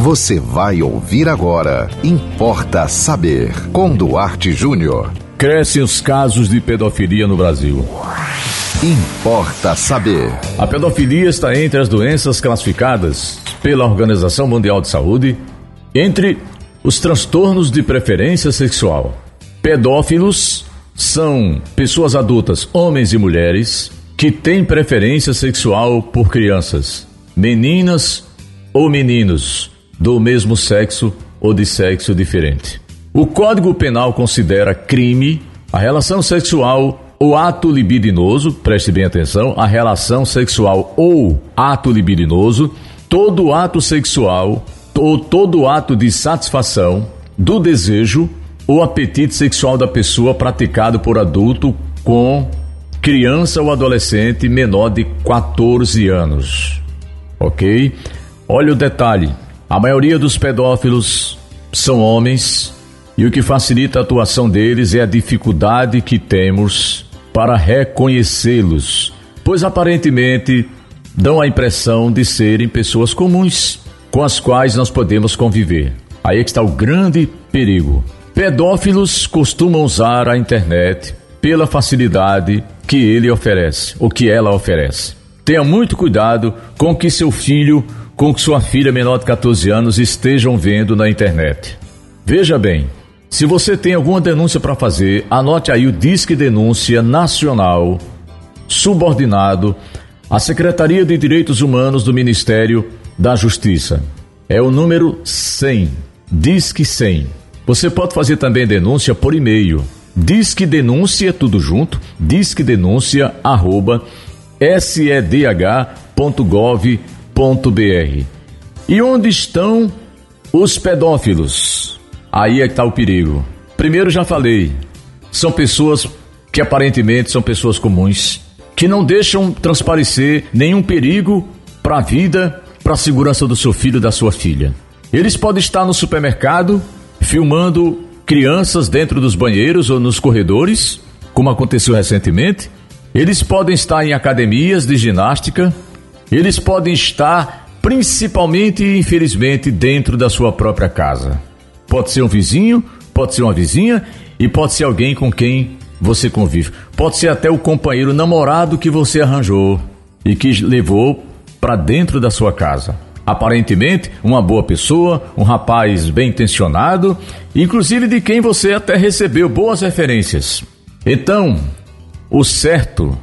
Você vai ouvir agora. Importa saber. Com Duarte Júnior. Crescem os casos de pedofilia no Brasil. Importa saber. A pedofilia está entre as doenças classificadas pela Organização Mundial de Saúde entre os transtornos de preferência sexual. Pedófilos são pessoas adultas, homens e mulheres, que têm preferência sexual por crianças, meninas ou meninos do mesmo sexo ou de sexo diferente. O Código Penal considera crime a relação sexual ou ato libidinoso, preste bem atenção, a relação sexual ou ato libidinoso, todo ato sexual ou todo ato de satisfação do desejo ou apetite sexual da pessoa praticado por adulto com criança ou adolescente menor de 14 anos. Ok? Olha o detalhe: a maioria dos pedófilos são homens e o que facilita a atuação deles é a dificuldade que temos para reconhecê-los, pois aparentemente dão a impressão de serem pessoas comuns com as quais nós podemos conviver. Aí é que está o grande perigo. Pedófilos costumam usar a internet pela facilidade que ele oferece, ou que ela oferece. Tenha muito cuidado com que seu filho com que sua filha menor de 14 anos estejam vendo na internet. Veja bem, se você tem alguma denúncia para fazer, anote aí o Disque Denúncia Nacional, subordinado à Secretaria de Direitos Humanos do Ministério da Justiça. É o número 100, Disque 100. Você pode fazer também denúncia por e-mail. Disque Denúncia, tudo junto, disque denúncia, arroba, sedh.gov.br e onde estão os pedófilos? Aí é que está o perigo. Primeiro já falei, são pessoas que aparentemente são pessoas comuns, que não deixam transparecer nenhum perigo para a vida, para a segurança do seu filho e da sua filha. Eles podem estar no supermercado filmando crianças dentro dos banheiros ou nos corredores, como aconteceu recentemente. Eles podem estar em academias de ginástica eles podem estar principalmente e infelizmente dentro da sua própria casa. Pode ser um vizinho, pode ser uma vizinha e pode ser alguém com quem você convive. Pode ser até o companheiro namorado que você arranjou e que levou para dentro da sua casa. Aparentemente, uma boa pessoa, um rapaz bem intencionado, inclusive de quem você até recebeu boas referências. Então, o certo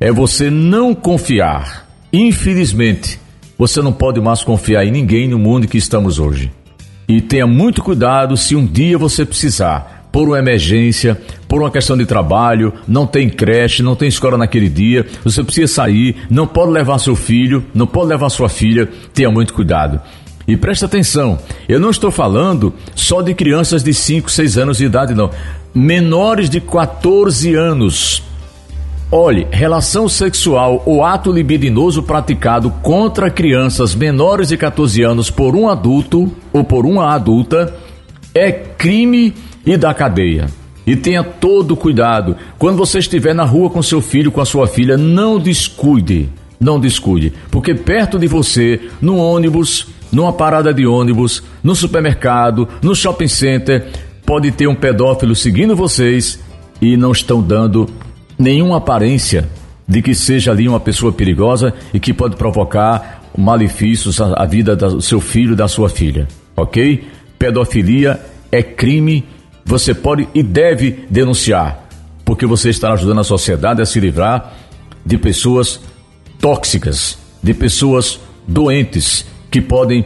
é você não confiar Infelizmente, você não pode mais confiar em ninguém no mundo que estamos hoje. E tenha muito cuidado se um dia você precisar, por uma emergência, por uma questão de trabalho, não tem creche, não tem escola naquele dia, você precisa sair, não pode levar seu filho, não pode levar sua filha, tenha muito cuidado. E preste atenção, eu não estou falando só de crianças de 5, 6 anos de idade, não. Menores de 14 anos Olhe, relação sexual ou ato libidinoso praticado contra crianças menores de 14 anos por um adulto ou por uma adulta é crime e da cadeia. E tenha todo cuidado. Quando você estiver na rua com seu filho, com a sua filha, não descuide. Não descuide. Porque perto de você, no ônibus, numa parada de ônibus, no supermercado, no shopping center, pode ter um pedófilo seguindo vocês e não estão dando nenhuma aparência de que seja ali uma pessoa perigosa e que pode provocar malefícios à vida do seu filho da sua filha, ok? Pedofilia é crime, você pode e deve denunciar, porque você estará ajudando a sociedade a se livrar de pessoas tóxicas, de pessoas doentes que podem,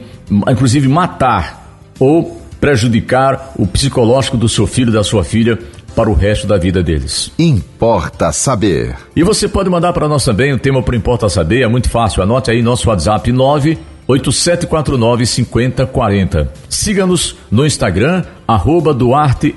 inclusive, matar ou prejudicar o psicológico do seu filho da sua filha para o resto da vida deles. Importa saber. E você pode mandar para nós também o tema por Importa Saber, é muito fácil. Anote aí nosso WhatsApp 98749 5040. Siga-nos no Instagram, arroba duarte.jr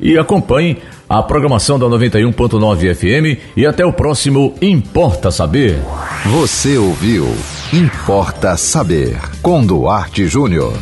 e acompanhe a programação da 91.9 FM e até o próximo Importa Saber. Você ouviu Importa Saber com Duarte Júnior.